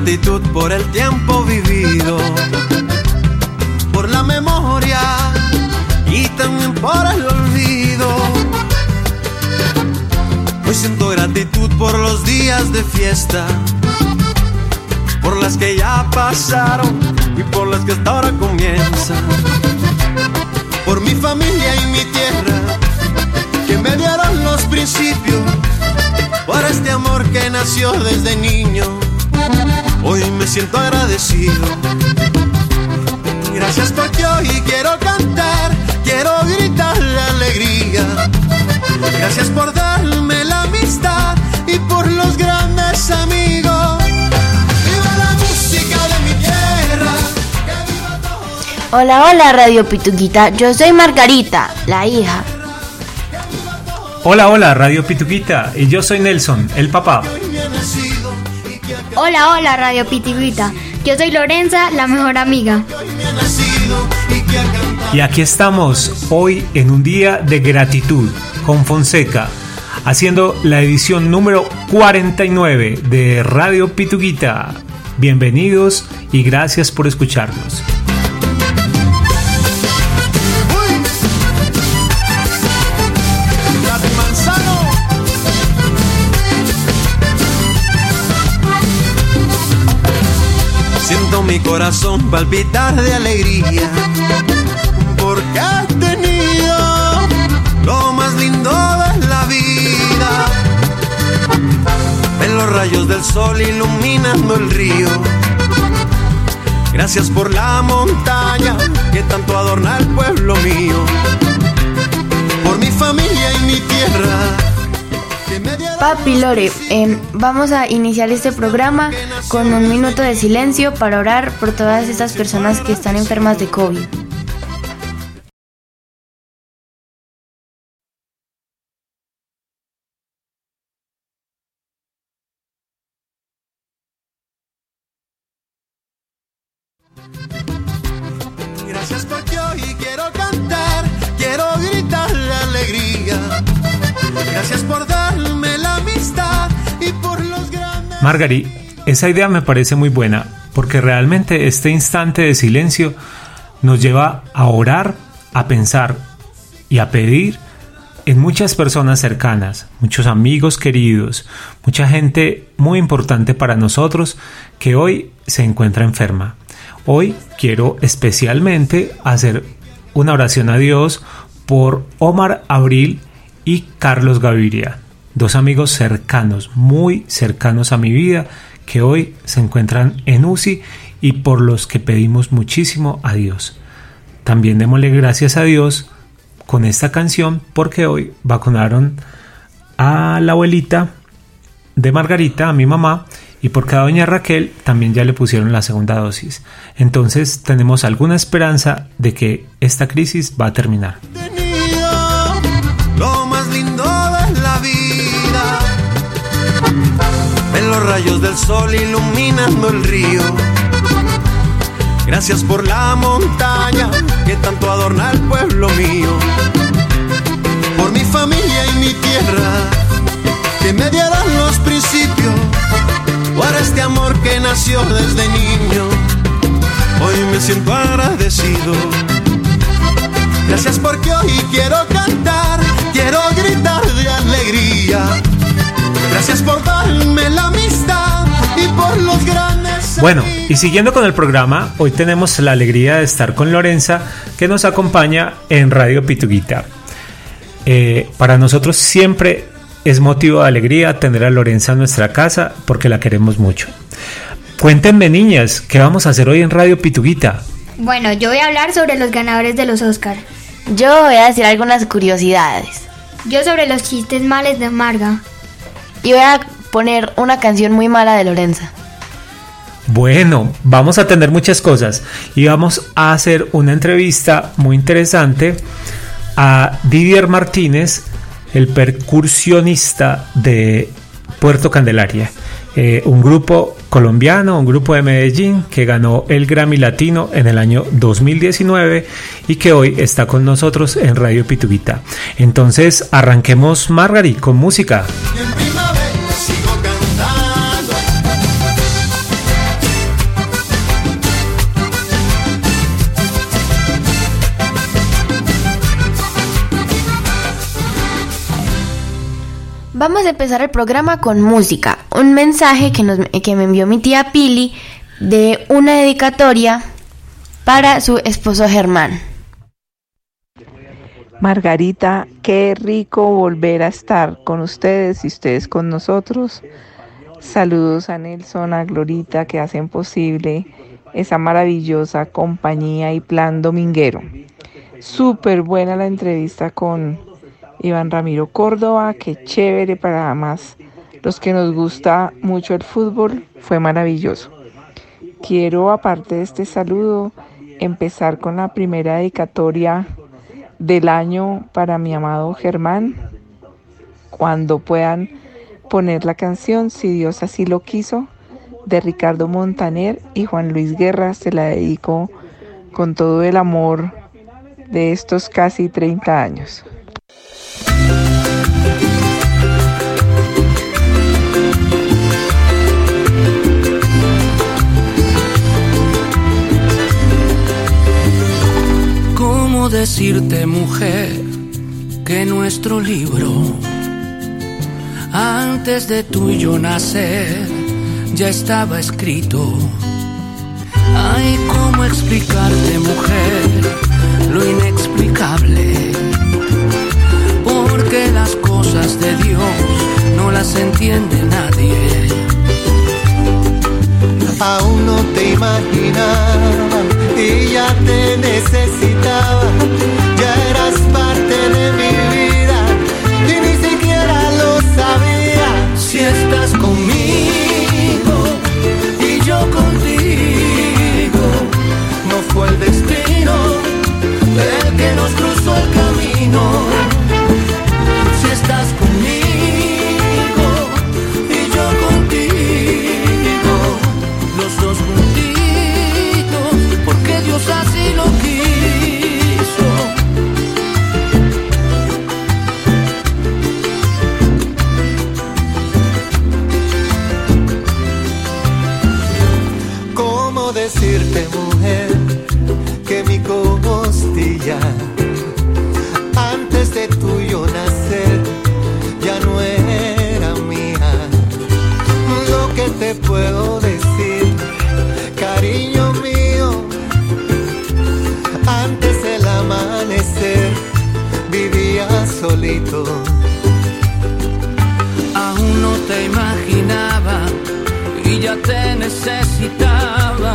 Gratitud por el tiempo vivido, por la memoria y también por el olvido. Hoy siento gratitud por los días de fiesta, por las que ya pasaron y por las que hasta ahora comienzan. Por mi familia y mi tierra, que me dieron los principios, por este amor que nació desde niño Hoy me siento agradecido. Gracias porque hoy quiero cantar, quiero gritar la alegría. Gracias por darme la amistad y por los grandes amigos. Viva la música de mi tierra. que viva todo. Hola, hola Radio Pituquita, yo soy Margarita, la hija. Hola, hola, Radio Pituquita. Y yo soy Nelson, el papá. Hola, hola Radio Pitiguita. Yo soy Lorenza, la mejor amiga. y aquí estamos hoy en un día de gratitud con Fonseca, haciendo la edición número 49 de Radio Pituquita. Bienvenidos y gracias por escucharnos. Mi corazón palpitar de alegría porque he tenido lo más lindo de la vida. Ven los rayos del sol iluminando el río. Gracias por la montaña que tanto adorna el pueblo mío. Por mi familia y mi tierra. Papi Lore, em, vamos a iniciar este programa con un minuto de silencio para orar por todas estas personas que están enfermas de COVID. Margari, esa idea me parece muy buena porque realmente este instante de silencio nos lleva a orar, a pensar y a pedir en muchas personas cercanas, muchos amigos queridos, mucha gente muy importante para nosotros que hoy se encuentra enferma. Hoy quiero especialmente hacer una oración a Dios por Omar Abril y Carlos Gaviria, dos amigos cercanos, muy cercanos a mi vida, que hoy se encuentran en UCI y por los que pedimos muchísimo a Dios. También démosle gracias a Dios con esta canción porque hoy vacunaron a la abuelita de Margarita, a mi mamá, y porque a doña Raquel también ya le pusieron la segunda dosis. Entonces tenemos alguna esperanza de que esta crisis va a terminar. Los rayos del sol iluminando el río. Gracias por la montaña que tanto adorna el pueblo mío. Por mi familia y mi tierra que me dieron los principios. Por este amor que nació desde niño. Hoy me siento agradecido. Gracias porque hoy quiero cantar, quiero gritar de alegría. Gracias por darme la amistad y por los grandes. Bueno, y siguiendo con el programa, hoy tenemos la alegría de estar con Lorenza, que nos acompaña en Radio Pituguita. Eh, para nosotros siempre es motivo de alegría tener a Lorenza en nuestra casa porque la queremos mucho. Cuéntenme niñas, ¿qué vamos a hacer hoy en Radio Pituguita? Bueno, yo voy a hablar sobre los ganadores de los Oscar. Yo voy a decir algunas curiosidades. Yo sobre los chistes males de Marga. Y voy a poner una canción muy mala de Lorenza. Bueno, vamos a tener muchas cosas y vamos a hacer una entrevista muy interesante a Didier Martínez, el percusionista de Puerto Candelaria. Eh, un grupo colombiano, un grupo de Medellín que ganó el Grammy Latino en el año 2019 y que hoy está con nosotros en Radio Pituguita. Entonces arranquemos Margarit con música. Vamos a empezar el programa con música. Un mensaje que, nos, que me envió mi tía Pili de una dedicatoria para su esposo Germán. Margarita, qué rico volver a estar con ustedes y ustedes con nosotros. Saludos a Nelson, a Glorita que hacen posible esa maravillosa compañía y plan dominguero. Súper buena la entrevista con Iván Ramiro Córdoba, qué chévere para más los que nos gusta mucho el fútbol, fue maravilloso. Quiero, aparte de este saludo, empezar con la primera dedicatoria del año para mi amado Germán. Cuando puedan poner la canción, si Dios así lo quiso, de Ricardo Montaner y Juan Luis Guerra, se la dedico con todo el amor de estos casi 30 años. ¿Cómo decirte, mujer, que nuestro libro, antes de tú y yo nacer, ya estaba escrito? Ay, ¿cómo explicarte, mujer, lo inexplicable? Cosas de Dios no las entiende nadie. Aún no te imaginaba y ya te necesitaba, ya eras parte de mi vida y ni siquiera lo sabía. Si estás conmigo y yo contigo, no fue el destino el que nos cruzó el camino decirte, mujer, que mi costilla antes de tuyo nacer ya no era mía. Lo que te puedo decir, cariño mío, antes del amanecer vivía solito. Aún no te imaginaba y ya te necesitaba.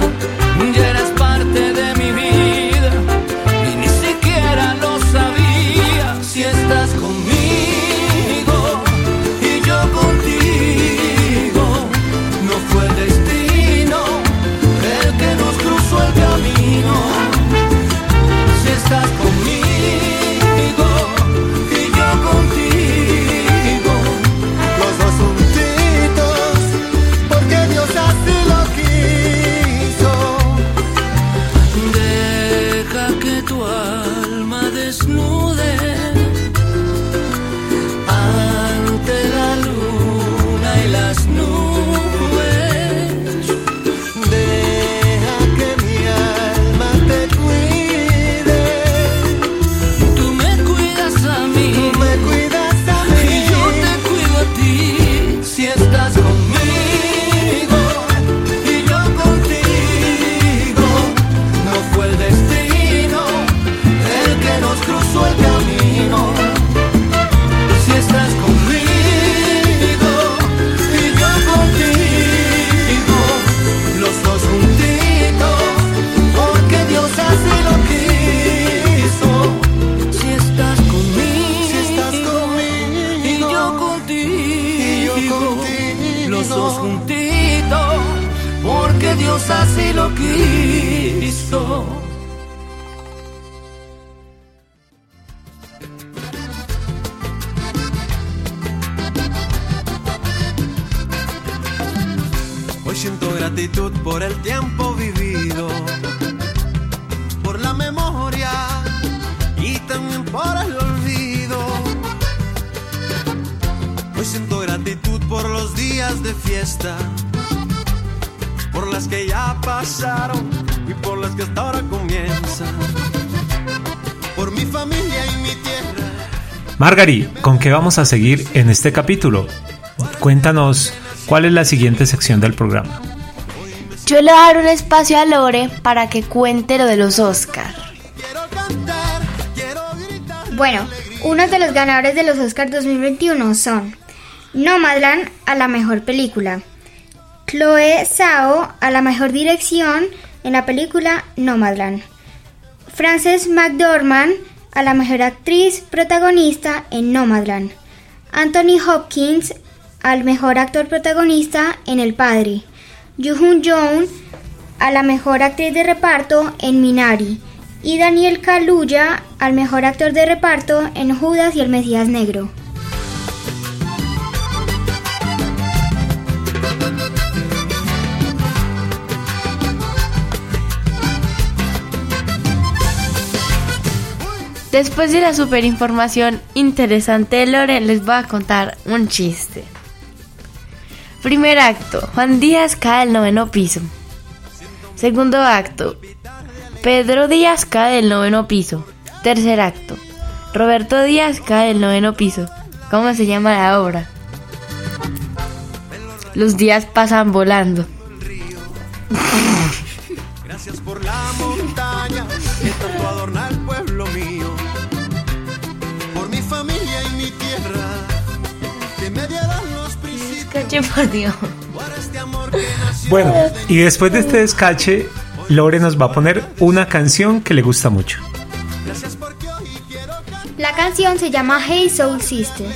Días de fiesta, por las que ya pasaron y por las que hasta ahora comienzan. Por mi familia y mi tierra. Margari, ¿con qué vamos a seguir en este capítulo? Cuéntanos cuál es la siguiente sección del programa. Yo le voy a dar un espacio a Lore para que cuente lo de los Oscar. Bueno, unos de los ganadores de los Oscars 2021 son Nomadland a la mejor película, Chloe Zhao a la mejor dirección en la película Nomadland, Frances McDormand a la mejor actriz protagonista en Nomadland, Anthony Hopkins al mejor actor protagonista en El Padre, Yoo Jong a la mejor actriz de reparto en Minari. Y Daniel Kaluuya al mejor actor de reparto en Judas y el Mesías Negro. Después de la super información interesante Lore, les voy a contar un chiste. Primer acto, Juan Díaz cae del noveno piso. Segundo acto, Pedro Díaz cae del noveno piso. Tercer acto, Roberto Díaz cae del noveno piso. ¿Cómo se llama la obra? Los días pasan volando. Gracias por la montaña que por Dios. Bueno, y después de este descache, Lore nos va a poner una canción que le gusta mucho. La canción se llama Hey Soul Sister.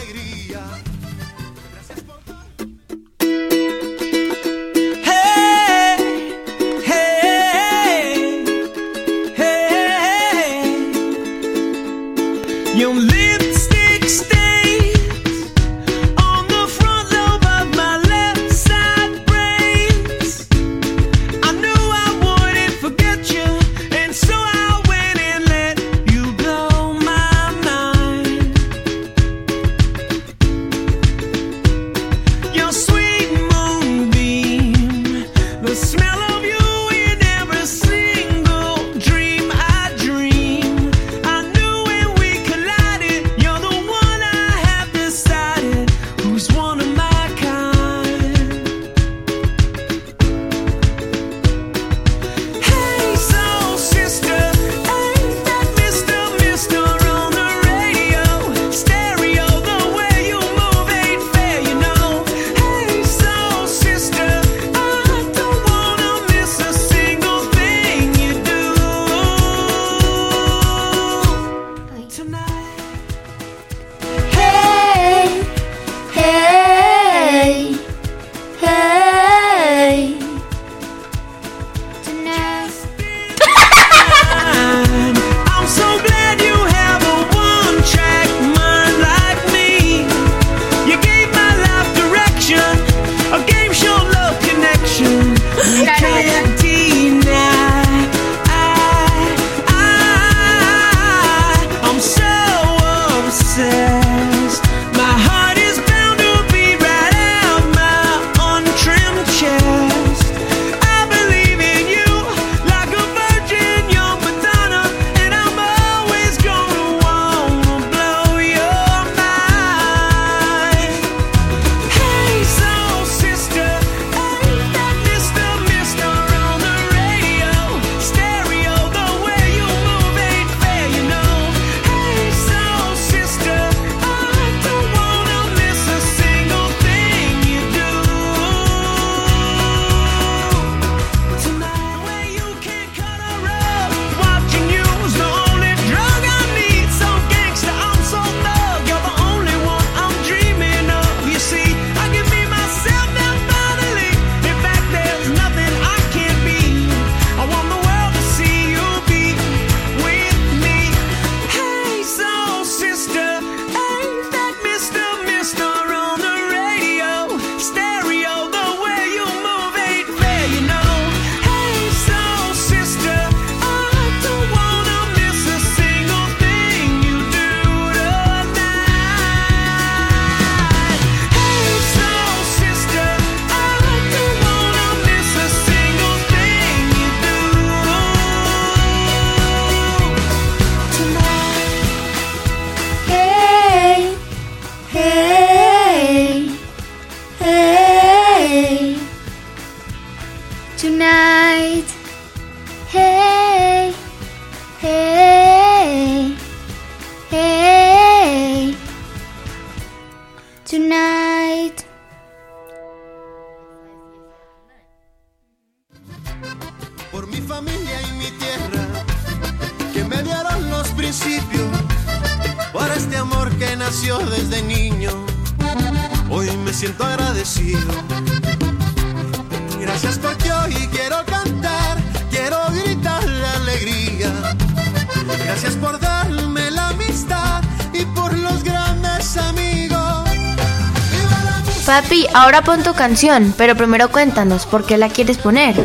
ahora pon tu canción, pero primero cuéntanos por qué la quieres poner.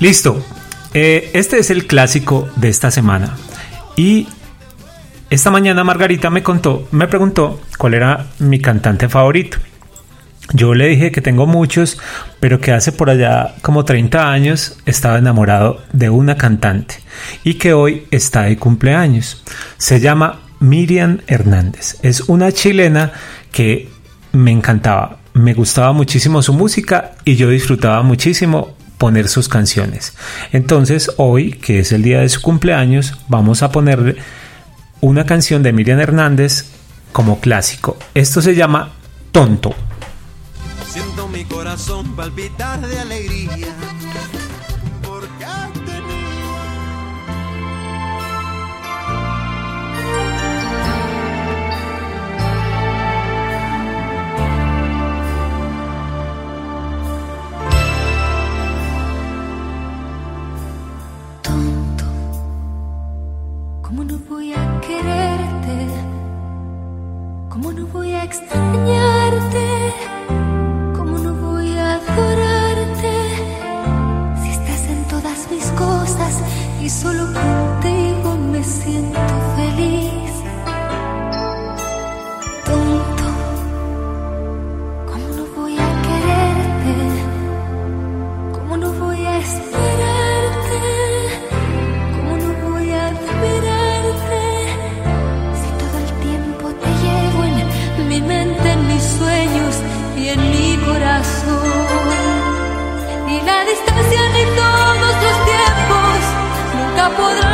Listo. Eh, este es el clásico de esta semana. Y esta mañana Margarita me contó, me preguntó cuál era mi cantante favorito. Yo le dije que tengo muchos, pero que hace por allá como 30 años estaba enamorado de una cantante y que hoy está de cumpleaños. Se llama Miriam Hernández. Es una chilena que me encantaba me gustaba muchísimo su música y yo disfrutaba muchísimo poner sus canciones. Entonces hoy, que es el día de su cumpleaños, vamos a ponerle una canción de Miriam Hernández como clásico. Esto se llama Tonto. Siento mi corazón palpitar de alegría voy a extrañarte? ¿Cómo no voy a adorarte? Si estás en todas mis cosas y solo contigo me siento. podrá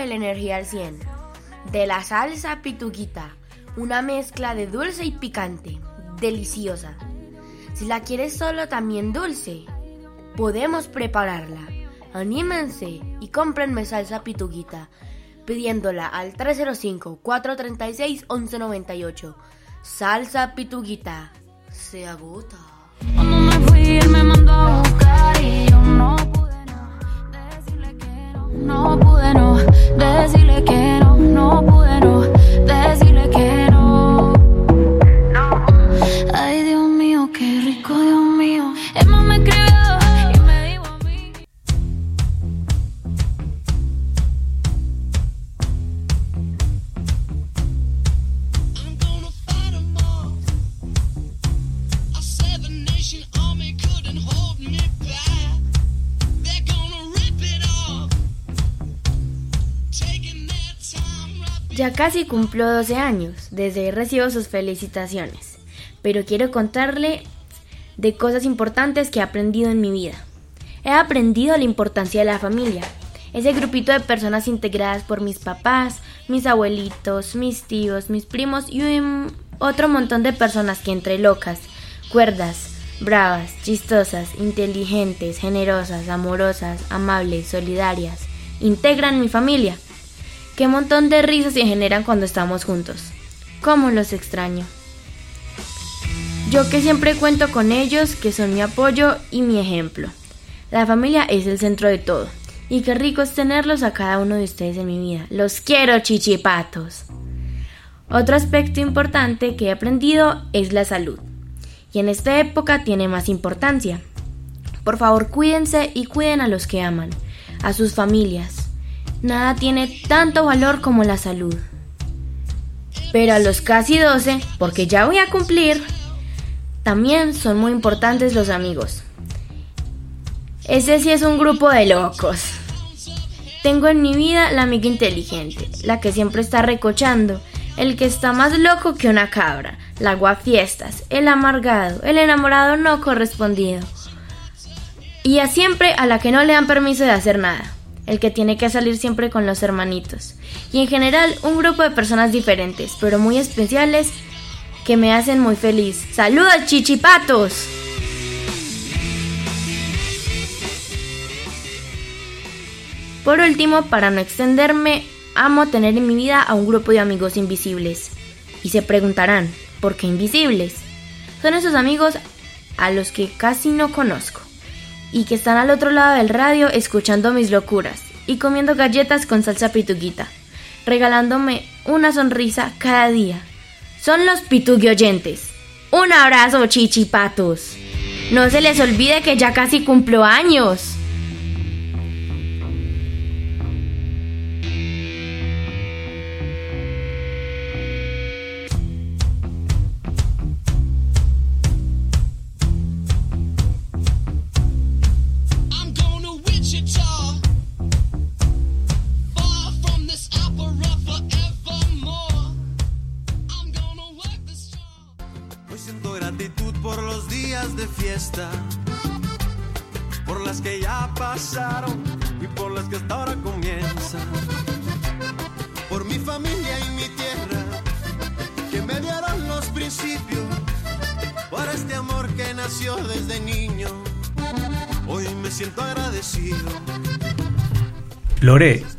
para la energía al 100. De la salsa pituquita, una mezcla de dulce y picante, deliciosa. Si la quieres solo también dulce, podemos prepararla. Anímense y cómprenme salsa pituquita, pidiéndola al 305-436-1198. Salsa pituquita, se agota. no pude no decirle que no, no pude no casi cumplo 12 años desde que recibo sus felicitaciones, pero quiero contarle de cosas importantes que he aprendido en mi vida. He aprendido la importancia de la familia, ese grupito de personas integradas por mis papás, mis abuelitos, mis tíos, mis primos y otro montón de personas que entre locas, cuerdas, bravas, chistosas, inteligentes, generosas, amorosas, amables, solidarias, integran mi familia. Qué montón de risas se generan cuando estamos juntos. Cómo los extraño. Yo que siempre cuento con ellos, que son mi apoyo y mi ejemplo. La familia es el centro de todo. Y qué rico es tenerlos a cada uno de ustedes en mi vida. Los quiero, chichipatos. Otro aspecto importante que he aprendido es la salud. Y en esta época tiene más importancia. Por favor, cuídense y cuiden a los que aman, a sus familias. Nada tiene tanto valor como la salud. Pero a los casi 12, porque ya voy a cumplir, también son muy importantes los amigos. Ese sí es un grupo de locos. Tengo en mi vida la amiga inteligente, la que siempre está recochando, el que está más loco que una cabra, la guafiestas, el amargado, el enamorado no correspondido. Y a siempre a la que no le dan permiso de hacer nada, el que tiene que salir siempre con los hermanitos. Y en general un grupo de personas diferentes, pero muy especiales, que me hacen muy feliz. ¡Saludos, chichipatos! Por último, para no extenderme, amo tener en mi vida a un grupo de amigos invisibles. Y se preguntarán, ¿por qué invisibles? Son esos amigos a los que casi no conozco y que están al otro lado del radio escuchando mis locuras y comiendo galletas con salsa pituguita, regalándome una sonrisa cada día. Son los pitugui oyentes. Un abrazo, chichipatos. No se les olvide que ya casi cumplo años.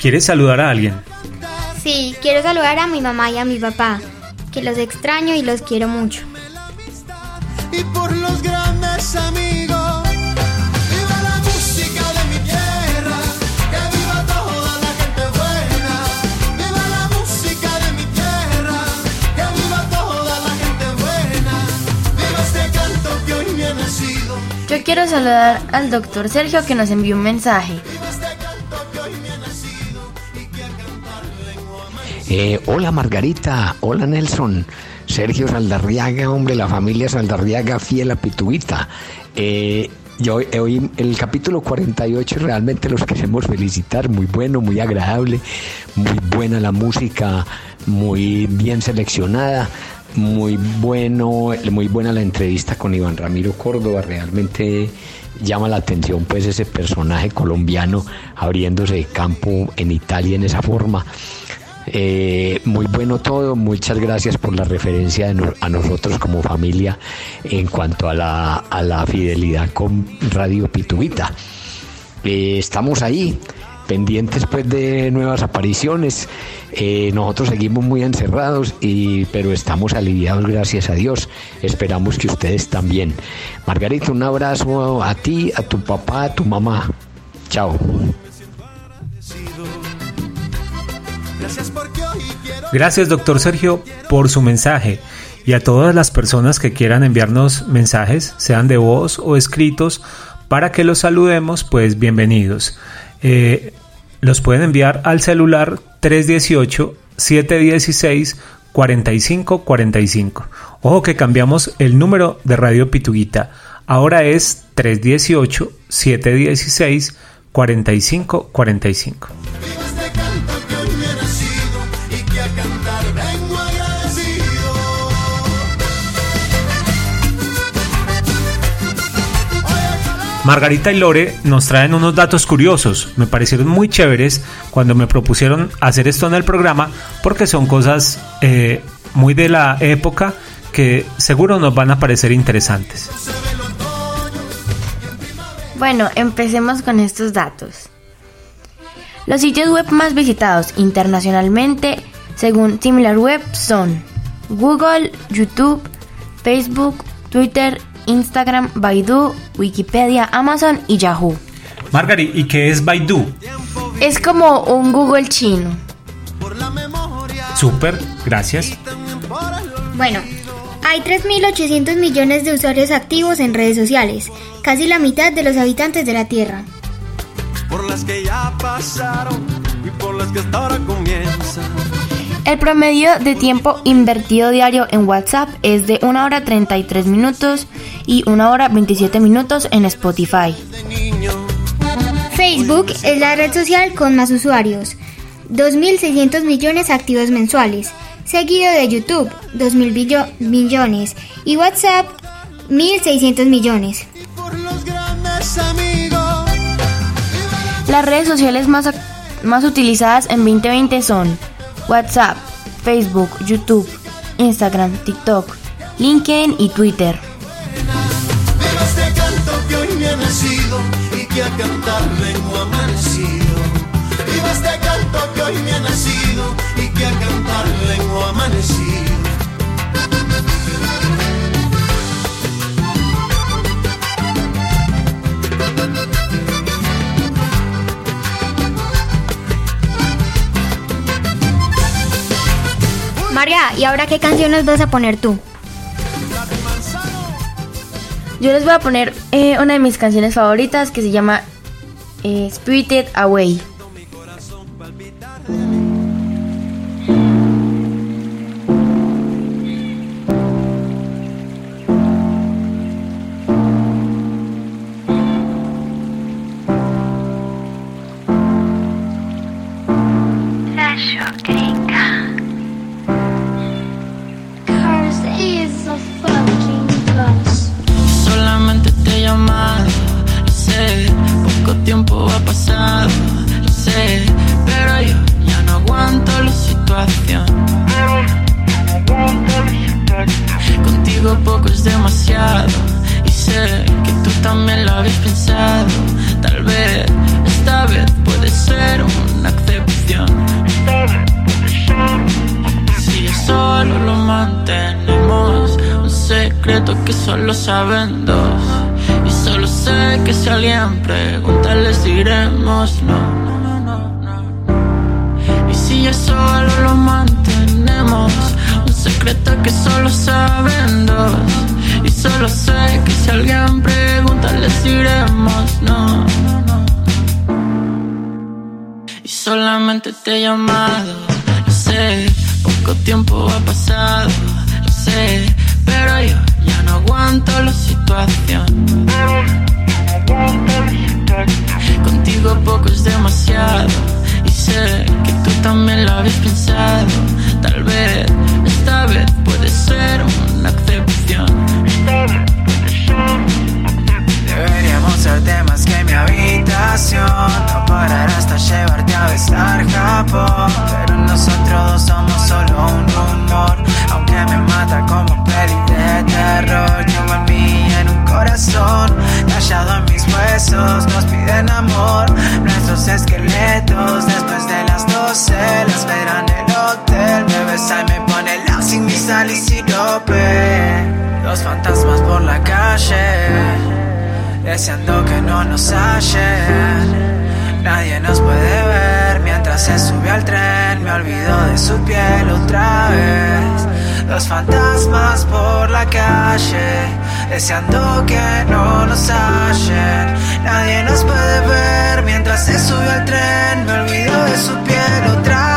¿Quieres saludar a alguien? Sí, quiero saludar a mi mamá y a mi papá, que los extraño y los quiero mucho. y por los grandes amigos. Este. Yo quiero saludar al doctor Sergio que nos envió un mensaje. Eh, hola Margarita, hola Nelson, Sergio Saldarriaga, hombre, la familia Saldarriaga, fiel a Pituita. Eh, yo, hoy el capítulo 48 realmente los queremos felicitar, muy bueno, muy agradable, muy buena la música, muy bien seleccionada, muy bueno, muy buena la entrevista con Iván Ramiro Córdoba, realmente llama la atención pues ese personaje colombiano abriéndose de campo en Italia en esa forma Eh, muy bueno todo, muchas gracias por la referencia a nosotros como familia en cuanto a la, a la fidelidad con Radio Pitubita. Eh, estamos ahí, pendientes pues de nuevas apariciones. Eh, nosotros seguimos muy encerrados, y, pero estamos aliviados gracias a Dios. Esperamos que ustedes también. Margarita, un abrazo a ti, a tu papá, a tu mamá. Chao. Gracias doctor Sergio, por su mensaje. Y a todas las personas que quieran enviarnos mensajes, sean de voz o escritos, para que los saludemos, pues bienvenidos. Eh, los pueden enviar al celular 318-716-4545. Ojo que cambiamos el número de Radio Pituguita. Ahora es 318-716-4545. Margarita y Lore nos traen unos datos curiosos, me parecieron muy chéveres cuando me propusieron hacer esto en el programa porque son cosas eh, muy de la época que seguro nos van a parecer interesantes. Bueno, empecemos con estos datos. Los sitios web más visitados internacionalmente, según SimilarWeb, son Google, YouTube, Facebook, Twitter, Instagram, Baidu, Wikipedia, Amazon y Yahoo. Margari, ¿y qué es Baidu? Es como un Google chino. Súper, gracias. Bueno, hay 3.800 millones de usuarios activos en redes sociales, casi la mitad de los habitantes de la Tierra. Por las que ya pasaron y por las que hasta ahora comienzan. El promedio de tiempo invertido diario en WhatsApp es de 1 hora 33 minutos y 1 hora 27 minutos en Spotify. Facebook es la red social con más usuarios, 2.600 millones activos mensuales, seguido de YouTube, 2.000 billo- millones, y WhatsApp, 1.600 millones. Las redes sociales más, más utilizadas en 2020 son WhatsApp, Facebook, YouTube, Instagram, TikTok, LinkedIn y Twitter. Y que a cantar vengo amanecido. María, ¿y ahora qué canción nos vas a poner tú? Yo les voy a poner eh, una de mis canciones favoritas que se llama eh, Spirited Away. Solo saben dos. Y solo sé que si alguien pregunta, les diremos no. Y si ya solo lo mantenemos, un secreto que solo saben dos. Y solo sé que si alguien pregunta, les diremos no. Y solamente te he llamado, lo sé, poco tiempo ha pasado, lo sé, pero yo aguanto la situación. Contigo poco es demasiado, y sé que tú también lo habéis pensado. Tal vez esta vez puede ser una excepción. Deberíamos ser más que mi habitación No parar hasta llevarte a besar Japón Pero nosotros me mata como un peli de terror. Yo en mí, en un corazón, callado en mis huesos, nos piden amor. Nuestros esqueletos, después de las 12, la esperan el hotel. Me besa y me pone la sin mi sal y sirope. Dos fantasmas por la calle deseando que no nos hallen. Nadie nos puede ver mientras se sube al tren. Me olvido de su piel otra vez. Los fantasmas por la calle, deseando que no nos hallen. Nadie nos puede ver mientras se sube al tren. Me olvido de su piel otra vez.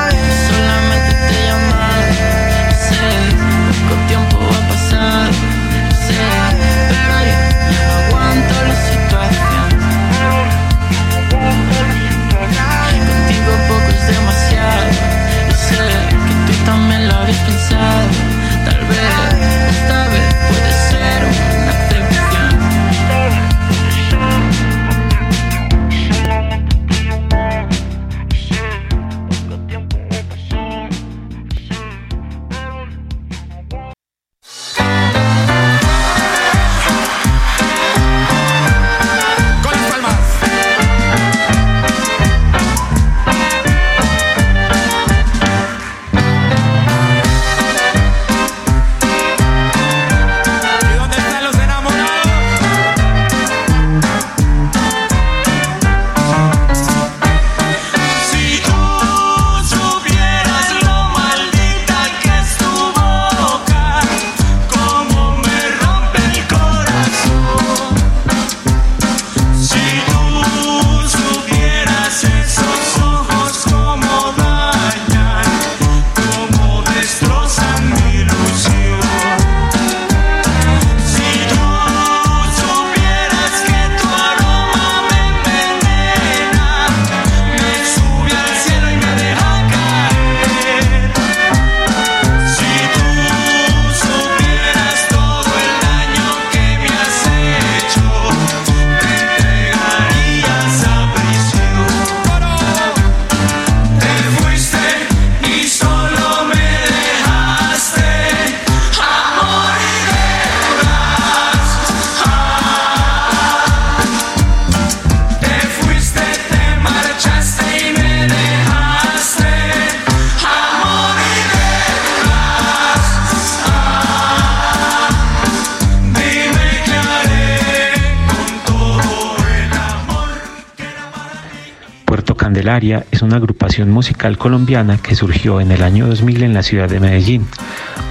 Candelaria es una agrupación musical colombiana que surgió en el año 2000 en la ciudad de Medellín,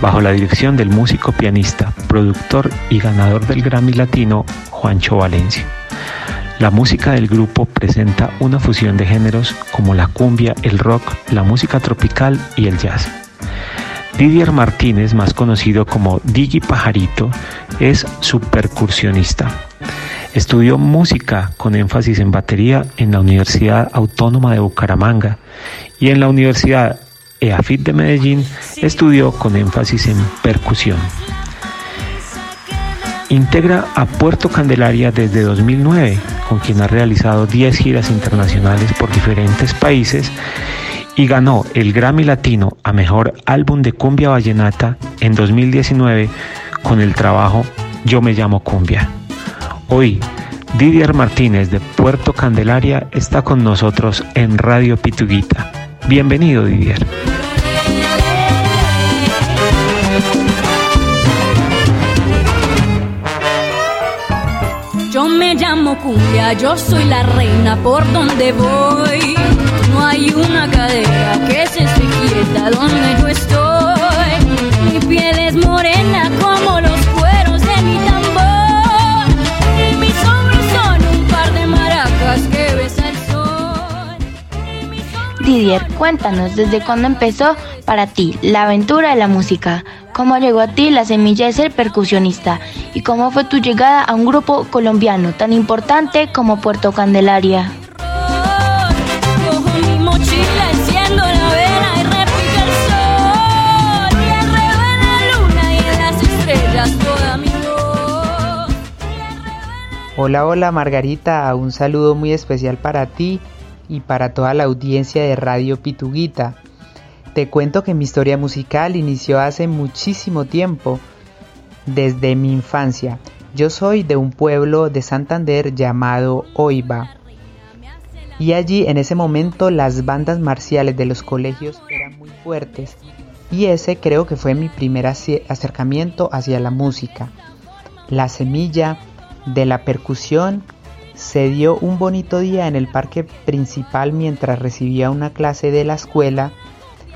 bajo la dirección del músico pianista, productor y ganador del Grammy Latino Juancho Valencia. La música del grupo presenta una fusión de géneros como la cumbia, el rock, la música tropical y el jazz. Didier Martínez, más conocido como Digi Pajarito, es su percusionista. Estudió música con énfasis en batería en la Universidad Autónoma de Bucaramanga y en la Universidad EAFIT de Medellín estudió con énfasis en percusión. Integra a Puerto Candelaria desde 2009, con quien ha realizado 10 giras internacionales por diferentes países y ganó el Grammy Latino a Mejor Álbum de Cumbia Vallenata en 2019 con el trabajo Yo me llamo Cumbia. Hoy, Didier Martínez de Puerto Candelaria está con nosotros en Radio Pituguita. Bienvenido, Didier. Yo me llamo Cumbia, yo soy la reina por donde voy. No hay una cadera que se esté donde yo estoy. Mi piel es morena como Didier, cuéntanos desde cuándo empezó para ti la aventura de la música. ¿Cómo llegó a ti la semilla de ser percusionista? ¿Y cómo fue tu llegada a un grupo colombiano tan importante como Puerto Candelaria? Hola, hola Margarita, un saludo muy especial para ti y para toda la audiencia de Radio Pituguita. Te cuento que mi historia musical inició hace muchísimo tiempo, desde mi infancia. Yo soy de un pueblo de Santander llamado Oiba. Y allí en ese momento las bandas marciales de los colegios eran muy fuertes y ese creo que fue mi primer acercamiento hacia la música. La semilla de la percusión se dio un bonito día en el parque principal mientras recibía una clase de la escuela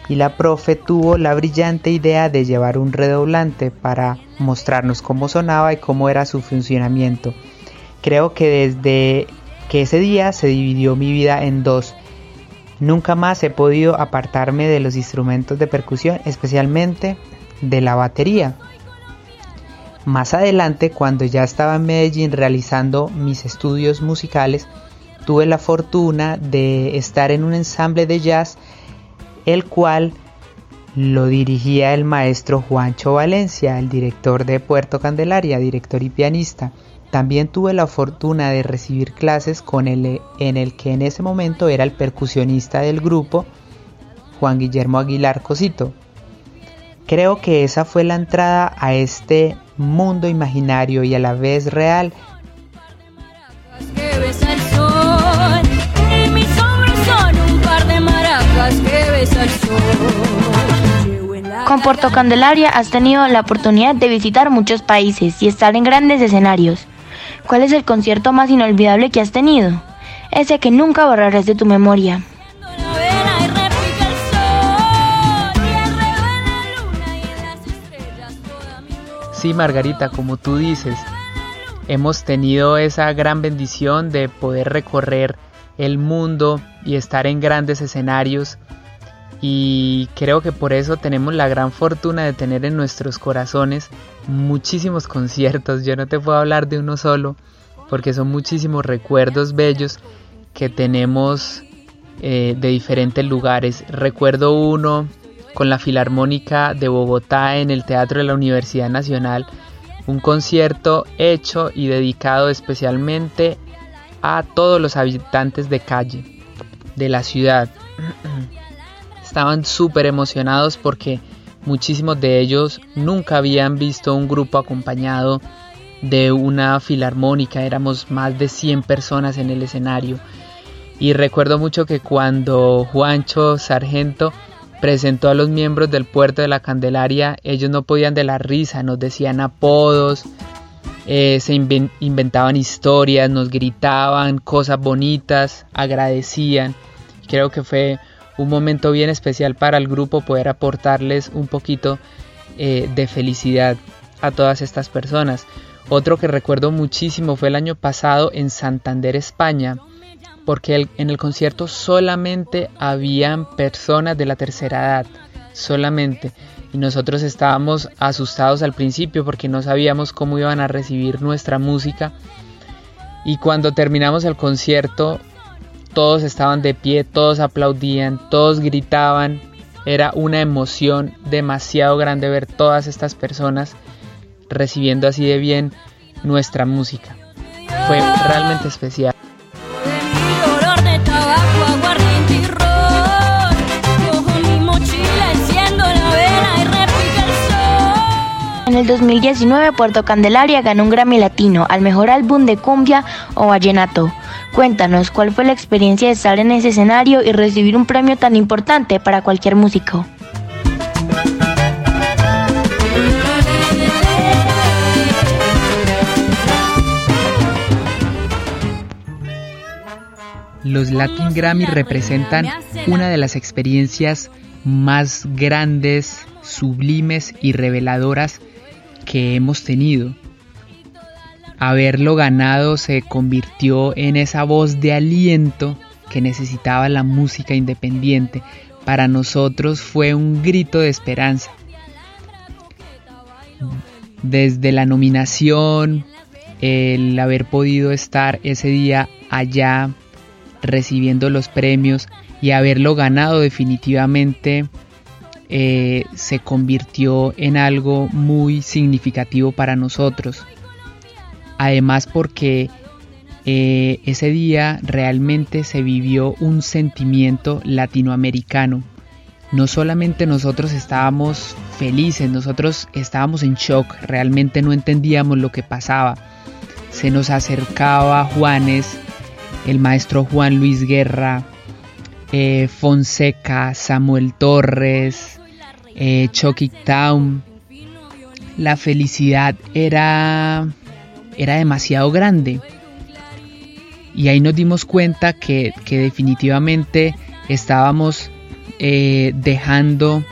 y la profe tuvo la brillante idea de llevar un redoblante para mostrarnos cómo sonaba y cómo era su funcionamiento. Creo que desde que ese día se dividió mi vida en dos. Nunca más he podido apartarme de los instrumentos de percusión, especialmente de la batería. Más adelante, cuando ya estaba en Medellín realizando mis estudios musicales, tuve la fortuna de estar en un ensamble de jazz, el cual lo dirigía el maestro Juancho Valencia, el director de Puerto Candelaria, director y pianista. También tuve la fortuna de recibir clases con el en el que en ese momento era el percusionista del grupo, Juan Guillermo Aguilar Cosito. Creo que esa fue la entrada a este mundo imaginario y a la vez real. Con Puerto Candelaria has tenido la oportunidad de visitar muchos países y estar en grandes escenarios. ¿Cuál es el concierto más inolvidable que has tenido? Ese que nunca borrarás de tu memoria. Sí, Margarita, como tú dices, hemos tenido esa gran bendición de poder recorrer el mundo y estar en grandes escenarios y creo que por eso tenemos la gran fortuna de tener en nuestros corazones muchísimos conciertos. Yo no te puedo hablar de uno solo porque son muchísimos recuerdos bellos que tenemos eh, de diferentes lugares. Recuerdo uno con la Filarmónica de Bogotá en el Teatro de la Universidad Nacional, un concierto hecho y dedicado especialmente a todos los habitantes de calle de la ciudad. Estaban súper emocionados porque muchísimos de ellos nunca habían visto un grupo acompañado de una filarmónica, éramos más de 100 personas en el escenario. Y recuerdo mucho que cuando Juancho Sargento presentó a los miembros del puerto de la Candelaria, ellos no podían de la risa, nos decían apodos, eh, se inven- inventaban historias, nos gritaban cosas bonitas, agradecían. Creo que fue un momento bien especial para el grupo poder aportarles un poquito eh, de felicidad a todas estas personas. Otro que recuerdo muchísimo fue el año pasado en Santander, España, porque en el concierto solamente habían personas de la tercera edad, solamente. Y nosotros estábamos asustados al principio porque no sabíamos cómo iban a recibir nuestra música. Y cuando terminamos el concierto, todos estaban de pie, todos aplaudían, todos gritaban. Era una emoción demasiado grande ver todas estas personas recibiendo así de bien nuestra música. Fue realmente especial. El 2019 Puerto Candelaria ganó un Grammy Latino al mejor álbum de cumbia o vallenato. Cuéntanos cuál fue la experiencia de estar en ese escenario y recibir un premio tan importante para cualquier músico. Los Latin Grammy representan una de las experiencias más grandes, sublimes y reveladoras que hemos tenido. Haberlo ganado se convirtió en esa voz de aliento que necesitaba la música independiente. Para nosotros fue un grito de esperanza. Desde la nominación, el haber podido estar ese día allá recibiendo los premios y haberlo ganado definitivamente eh, se convirtió en algo muy significativo para nosotros. Además porque eh, ese día realmente se vivió un sentimiento latinoamericano. No solamente nosotros estábamos felices, nosotros estábamos en shock, realmente no entendíamos lo que pasaba. Se nos acercaba Juanes, el maestro Juan Luis Guerra, eh, Fonseca, Samuel Torres, eh, Chucky Town. La felicidad era, era demasiado grande. Y ahí nos dimos cuenta que, definitivamente estábamos eh, dejando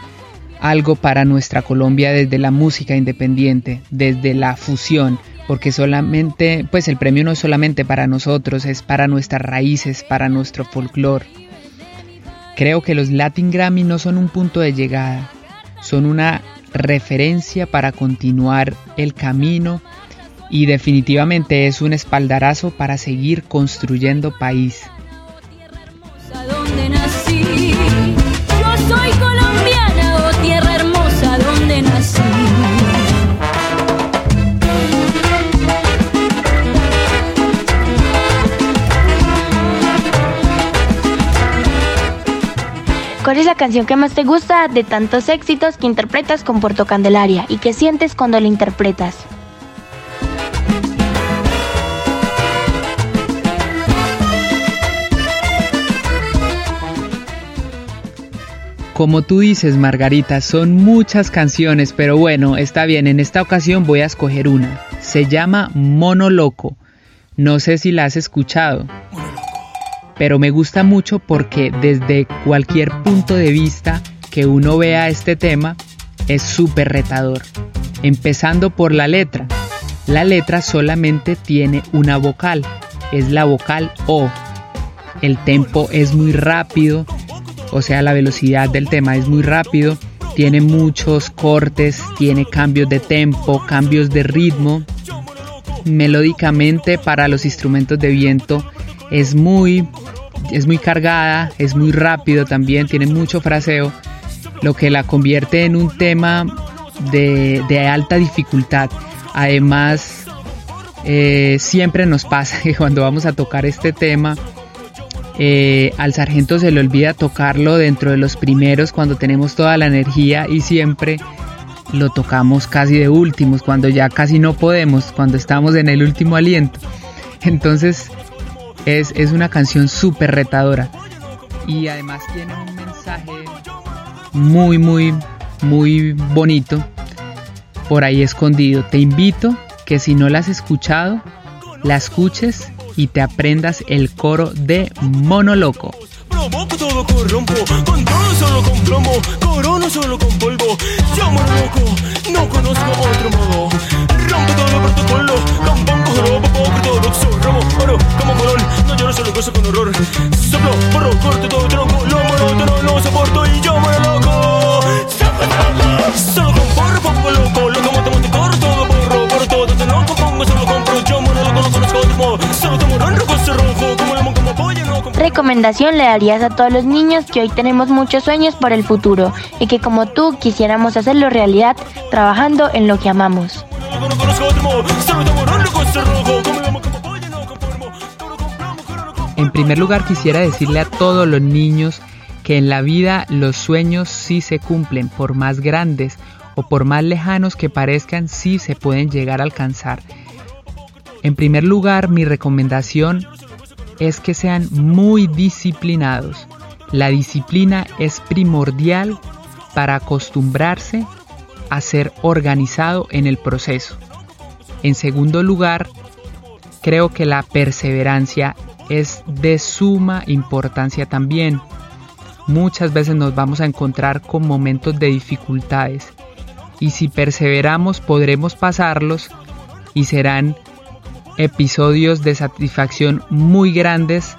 algo para nuestra Colombia desde la música independiente, desde la fusión, porque solamente, pues el premio no es solamente para nosotros, es para nuestras raíces, para nuestro folclore. Creo que los Latin Grammy no son un punto de llegada, son una referencia para continuar el camino y definitivamente es un espaldarazo para seguir construyendo país. ¿Cuál es la canción que más te gusta de tantos éxitos que interpretas con Puerto Candelaria y qué sientes cuando la interpretas? Como tú dices, Margarita, son muchas canciones, pero bueno, está bien, en esta ocasión voy a escoger una. Se llama Mono Loco. No sé si la has escuchado, pero me gusta mucho porque desde cualquier punto de vista que uno vea este tema, es súper retador. Empezando por la letra. La letra solamente tiene una vocal, es la vocal O. El tempo es muy rápido, o sea, la velocidad del tema es muy rápido, tiene muchos cortes, tiene cambios de tempo, cambios de ritmo. Melódicamente para los instrumentos de viento es muy es muy cargada, es muy rápido también, tiene mucho fraseo, lo que la convierte en un tema de, de alta dificultad. Además, eh, siempre nos pasa que cuando vamos a tocar este tema, eh, al sargento se le olvida tocarlo dentro de los primeros cuando tenemos toda la energía y siempre lo tocamos casi de últimos, cuando ya casi no podemos, cuando estamos en el último aliento. Entonces es, es una canción súper retadora y además tiene un mensaje muy, muy, muy bonito por ahí escondido. Te invito que si no la has escuchado, la escuches y te aprendas el coro de Mono Loco. Provoco todo corrompo, con todo solo con plomo, corono solo con polvo. Llamo loco, no conozco otro modo. Rompo todo protocolo, compongo jorobo, poco ortodoxo. Robo oro como morón, no lloro solo gozo con horror. Soplo, porro, corto todo tronco, lo monótono no soporto y yo muero loco. Solo con porro, pongo loco, loco, recomendación le darías a todos los niños que hoy tenemos muchos sueños por el futuro y que como tú quisiéramos hacerlo realidad trabajando en lo que amamos? En primer lugar quisiera decirle a todos los niños que en la vida los sueños sí se cumplen, por más grandes o por más lejanos que parezcan, sí se pueden llegar a alcanzar. En primer lugar, mi recomendación es que sean muy disciplinados. La disciplina es primordial para acostumbrarse a ser organizado en el proceso. En segundo lugar, creo que la perseverancia es de suma importancia también. Muchas veces nos vamos a encontrar con momentos de dificultades y si perseveramos podremos pasarlos y serán episodios de satisfacción muy grandes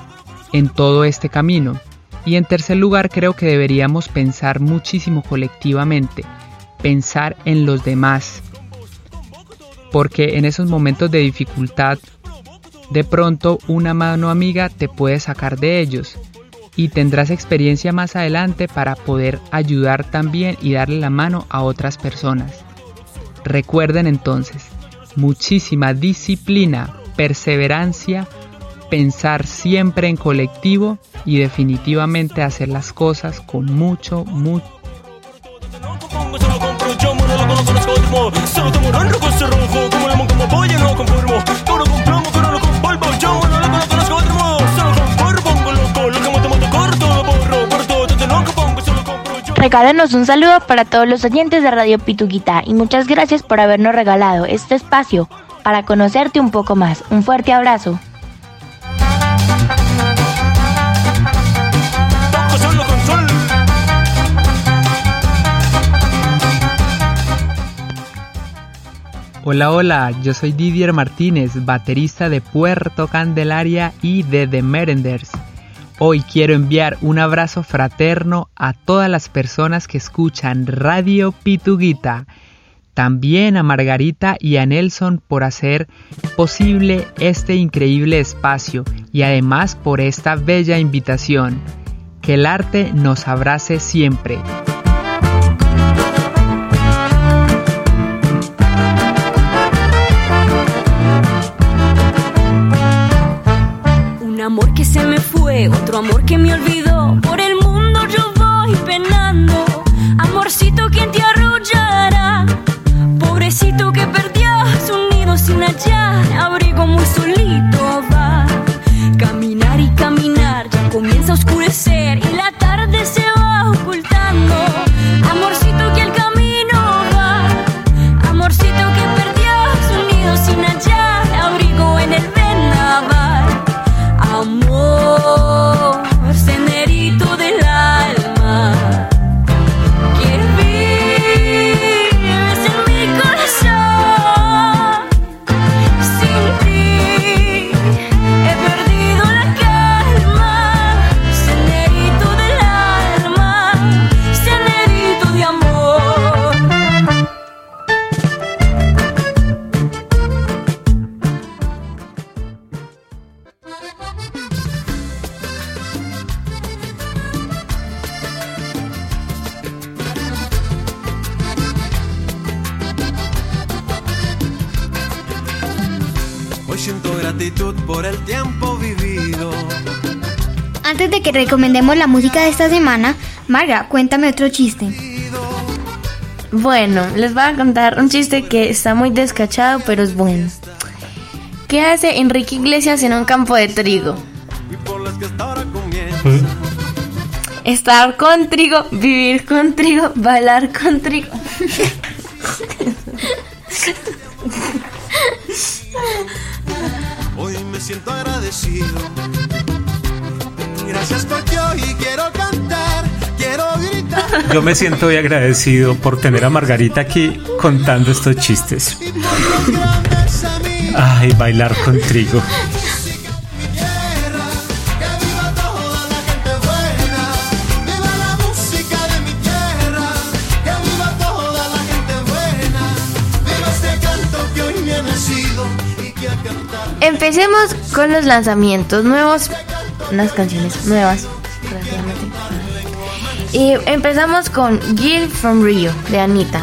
en todo este camino. Y en tercer lugar creo que deberíamos pensar muchísimo colectivamente, pensar en los demás, porque en esos momentos de dificultad de pronto una mano amiga te puede sacar de ellos y tendrás experiencia más adelante para poder ayudar también y darle la mano a otras personas. Recuerden entonces, muchísima disciplina, perseverancia, pensar siempre en colectivo y definitivamente hacer las cosas con mucho, mucho regálanos un saludo para todos los oyentes de Radio Pituguita y muchas gracias por habernos regalado este espacio para conocerte un poco más. Un fuerte abrazo. Hola, hola, yo soy Didier Martínez, baterista de Puerto Candelaria y de The Merenders. Hoy quiero enviar un abrazo fraterno a todas las personas que escuchan Radio Pituguita. También a Margarita y a Nelson por hacer posible este increíble espacio y además por esta bella invitación. Que el arte nos abrace siempre. Un amor que se me fue, otro amor que me olvidó. Recomendemos la música de esta semana, Marga, cuéntame otro chiste. Bueno, les voy a contar un chiste que está muy descachado, pero es bueno. ¿Qué hace Enrique Iglesias en un campo de trigo? Estar con trigo, vivir con trigo, bailar con trigo. Hoy me siento agradecido. Gracias porque hoy quiero cantar, quiero gritar. Yo me siento muy agradecido por tener a Margarita aquí contando estos chistes. Ay, bailar con trigo. Hoy. Empecemos con los lanzamientos nuevos, unas canciones nuevas. Y empezamos con Gil from Rio de Anita.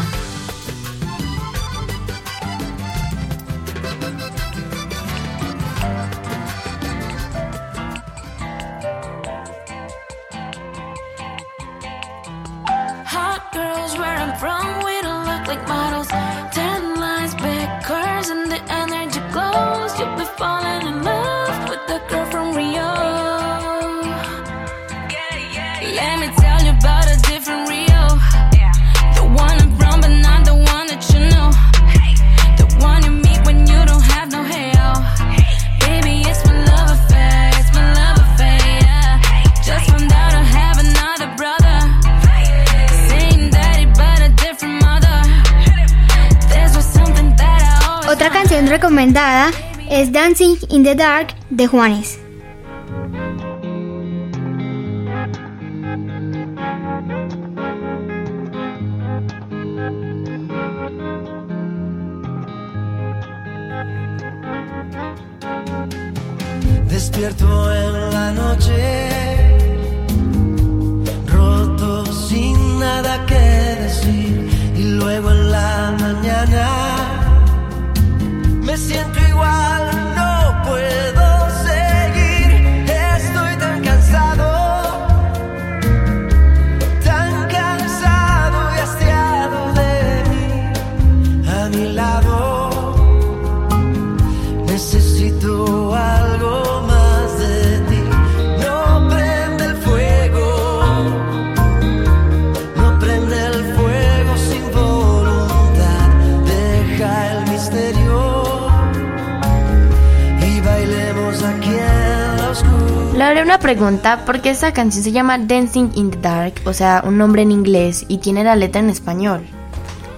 The Dark de Juanes. Pregunta, ¿por qué esta canción se llama Dancing in the Dark? O sea, un nombre en inglés y tiene la letra en español.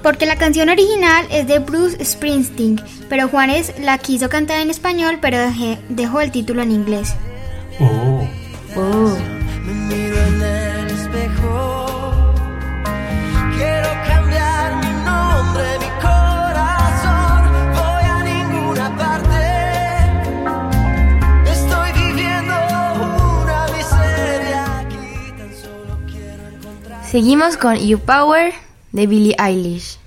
Porque la canción original es de Bruce Springsteen, pero Juanes la quiso cantar en español, pero dejé- dejó el título en inglés. Oh. Oh. Seguimos con You Power de Billie Eilish.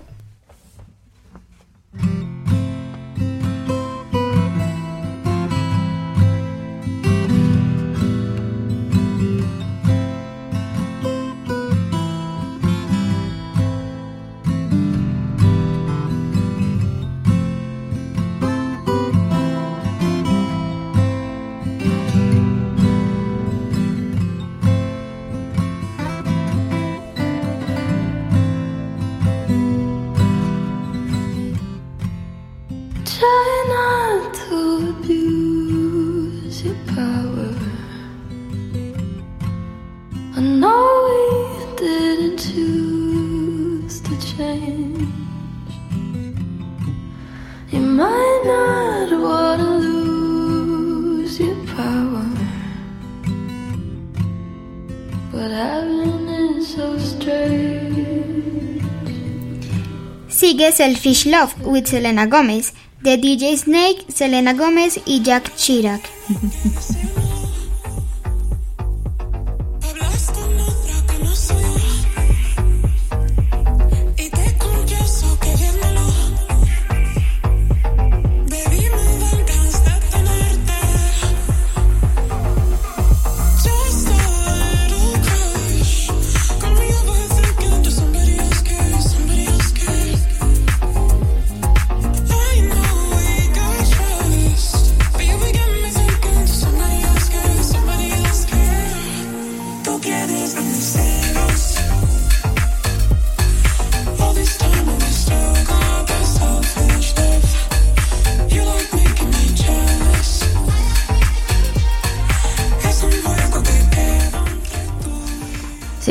Sigue Selfish Love with Selena Gomez, de DJ Snake, Selena Gomez y Jack Chirac.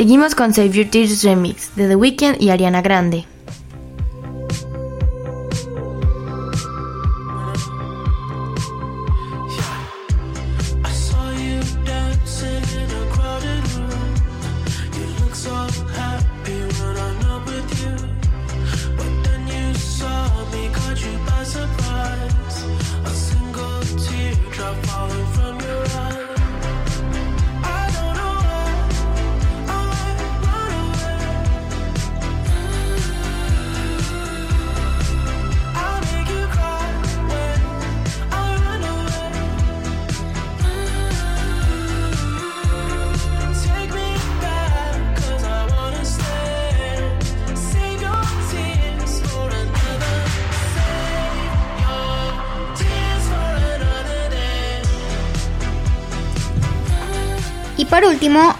Seguimos con Save Your Tears Remix de The Weeknd y Ariana Grande.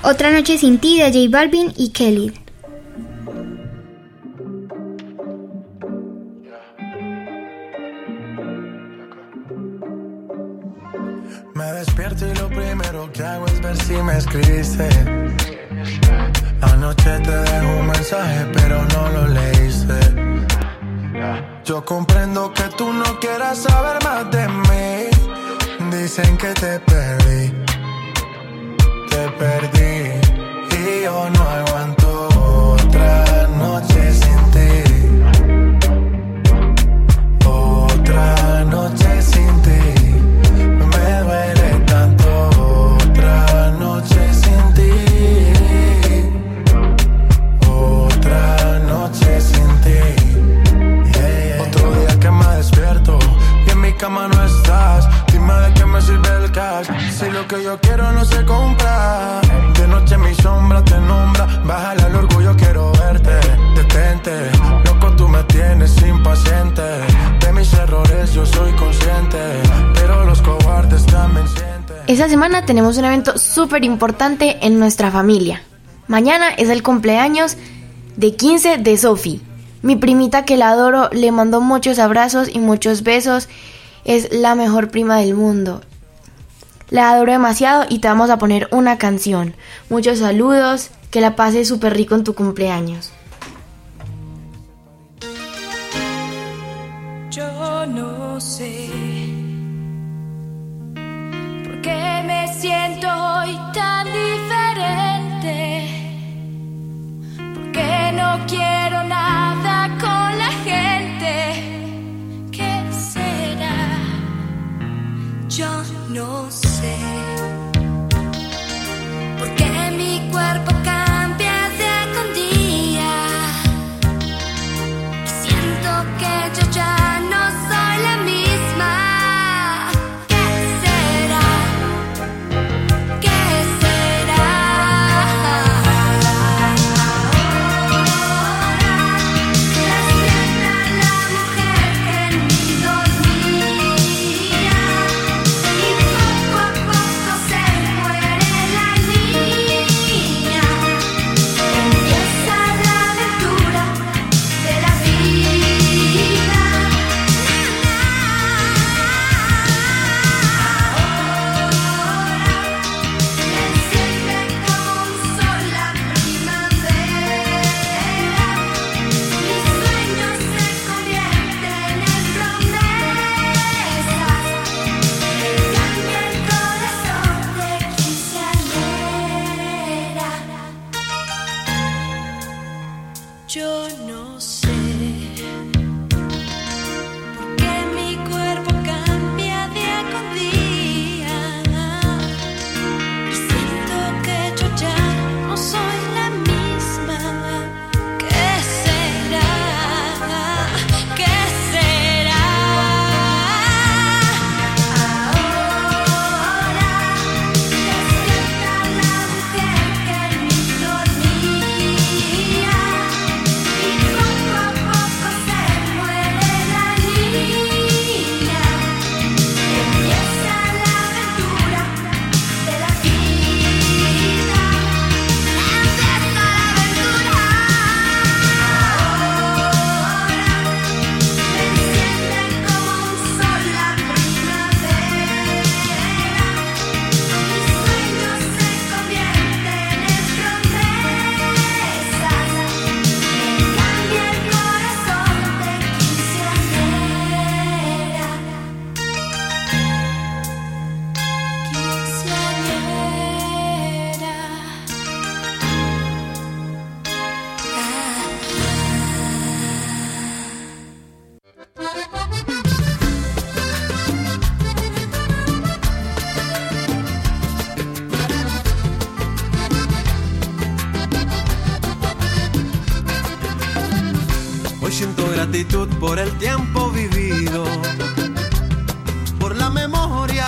Otra Noche Sin Ti de J Balvin y Kelly. Me despierto y lo primero que hago es ver si me escribiste. Anoche te dejo un mensaje, pero no lo leíste. Yo comprendo que tú no quieras saber más de mí. Dicen que te perdí, te perdí. Y yo no aguanto otra noche Esta semana tenemos un evento súper importante en nuestra familia. Mañana es el cumpleaños de 15 de Sophie. Mi primita que la adoro le mandó muchos abrazos y muchos besos. Es la mejor prima del mundo. La adoro demasiado y te vamos a poner una canción. Muchos saludos, que la pases súper rico en tu cumpleaños. No quiero nada con la gente. ¿Qué será? Yo no sé. Gratitud por el tiempo vivido, por la memoria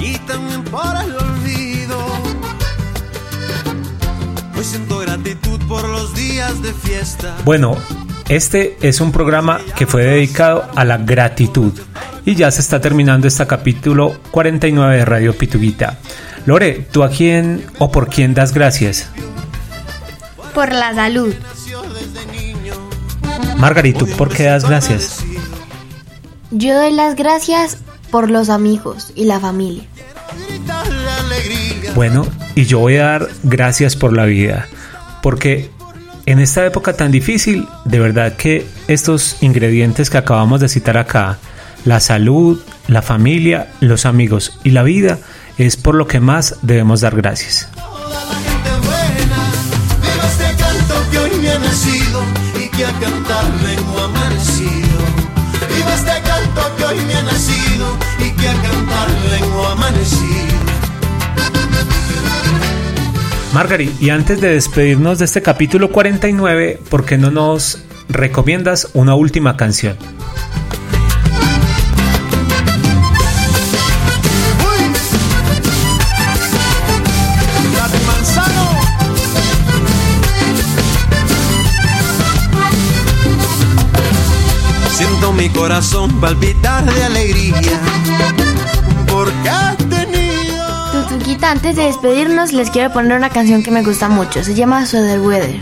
y también por el olvido. Hoy siento gratitud por los días de fiesta. Bueno, este es un programa que fue dedicado a la gratitud y ya se está terminando este capítulo 49 de Radio Pituguita. Lore, ¿tú a quién o por quién das gracias? Por la salud. Margarito, ¿por qué das gracias? Yo doy las gracias por los amigos y la familia. Bueno, y yo voy a dar gracias por la vida, porque en esta época tan difícil, de verdad que estos ingredientes que acabamos de citar acá, la salud, la familia, los amigos y la vida, es por lo que más debemos dar gracias. Viva este canto que hoy me ha cantar vengo amanecido. Viva este canto que hoy me ha nacido y que a cantar vengo amanecido. Margaret, y antes de despedirnos de este capítulo 49, ¿por qué no nos recomiendas una última canción? Corazón palpitar de alegría porque Tutuquita, antes de despedirnos, les quiero poner una canción que me gusta mucho. Se llama Sweater Weather.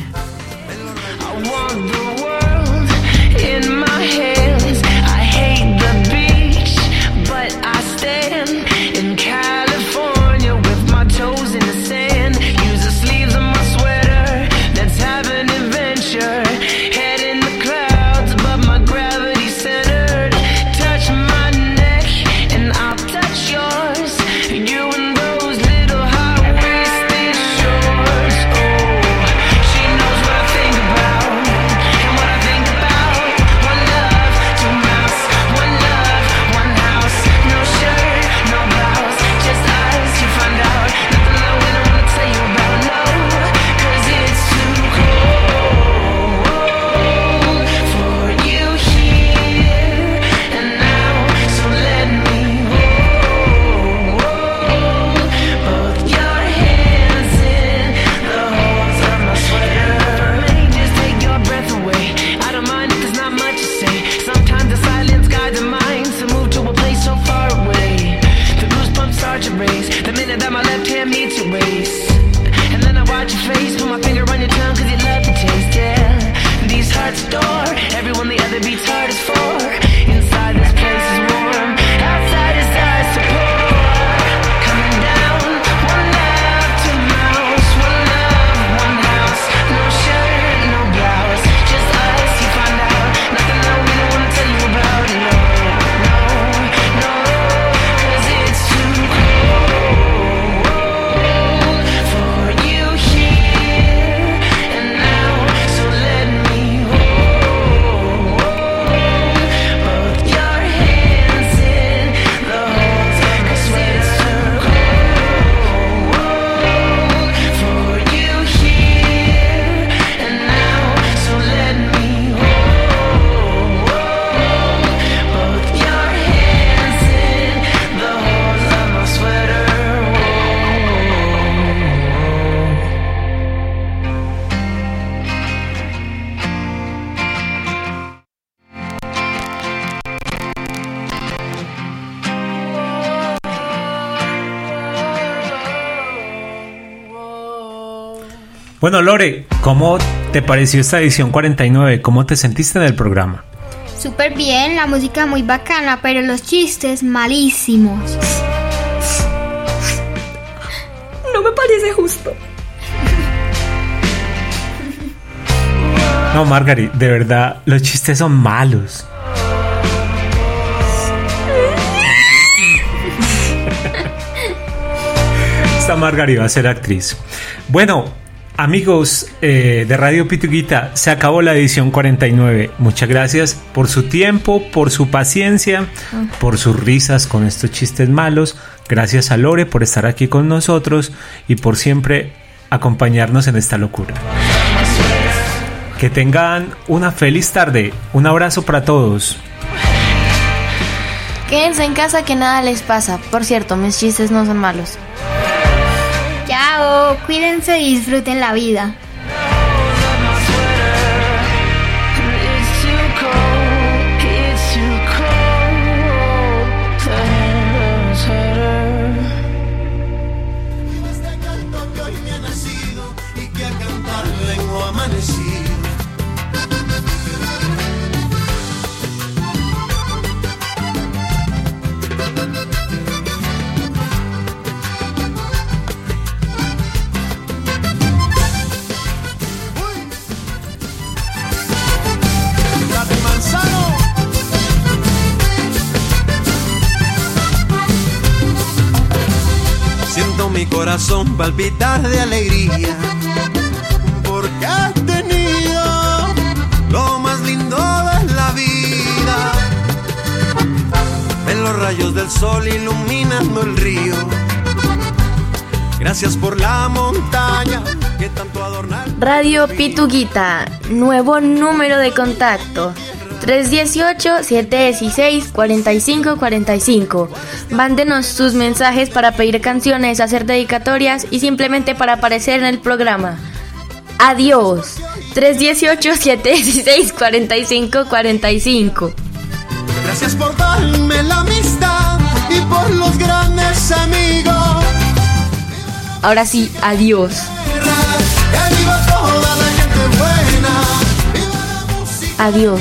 Bueno, Lore, ¿cómo te pareció esta edición 49? ¿Cómo te sentiste en el programa? Súper bien, la música muy bacana, pero los chistes malísimos. No me parece justo. No, Margaret, de verdad, los chistes son malos. Esta Margaret va a ser actriz. Bueno, amigos eh, de Radio Pituguita, se acabó la edición 49. Muchas gracias por su tiempo, por su paciencia, por sus risas con estos chistes malos. Gracias a Lore por estar aquí con nosotros y por siempre acompañarnos en esta locura. Que tengan una feliz tarde. Un abrazo para todos. Quédense en casa que nada les pasa. Por cierto, mis chistes no son malos. Chao, cuídense y disfruten la vida. Corazón palpitar de alegría porque has tenido lo más lindo de la vida. Ven los rayos del sol iluminando el río. Gracias por la montaña que tanto adorna. el- Radio Pituguita, nuevo número de contacto. 318-716-4545. Mándenos sus mensajes para pedir canciones, hacer dedicatorias y simplemente para aparecer en el programa. Adiós. 318-716-4545. Gracias por darme la amistad y por los grandes amigos. Ahora sí, adiós. Adiós.